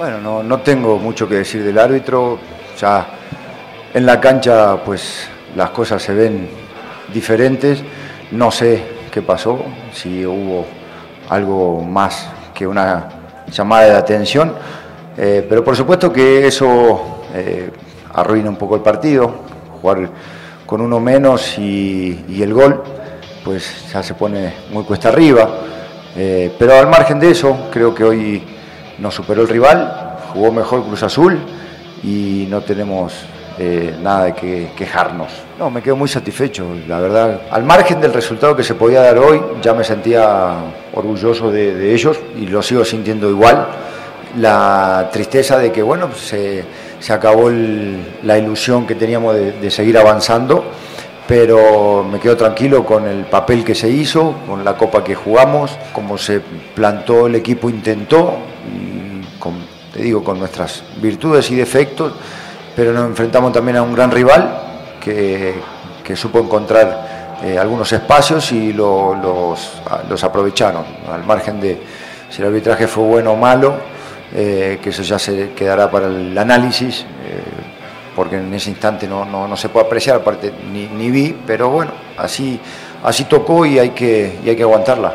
Bueno, no, no tengo mucho que decir del árbitro. Ya en la cancha, pues las cosas se ven diferentes. No sé qué pasó, si hubo algo más que una llamada de atención. Eh, pero por supuesto que eso eh, arruina un poco el partido. Jugar con uno menos y, el gol, pues ya se pone muy cuesta arriba. Eh, pero al margen de eso, creo que hoy nos superó el rival, jugó mejor Cruz Azul y no tenemos eh, nada de que quejarnos. No, me quedo muy satisfecho, la verdad. Al margen del resultado que se podía dar hoy, ya me sentía orgulloso de, ellos y lo sigo sintiendo igual. La tristeza de que, bueno, se, se acabó la ilusión que teníamos de, de seguir avanzando, pero me quedo tranquilo con el papel que se hizo, con la copa que jugamos, como se plantó el equipo, intentó, digo, con nuestras virtudes y defectos, pero nos enfrentamos también a un gran rival que, que supo encontrar eh, algunos espacios y lo- los, los aprovecharon, al margen de si el arbitraje fue bueno o malo, eh, que eso ya se quedará para el análisis, eh, porque en ese instante no, no, no se puede apreciar, aparte ni, ni vi, pero bueno, así, así tocó y hay que, y hay que aguantarla.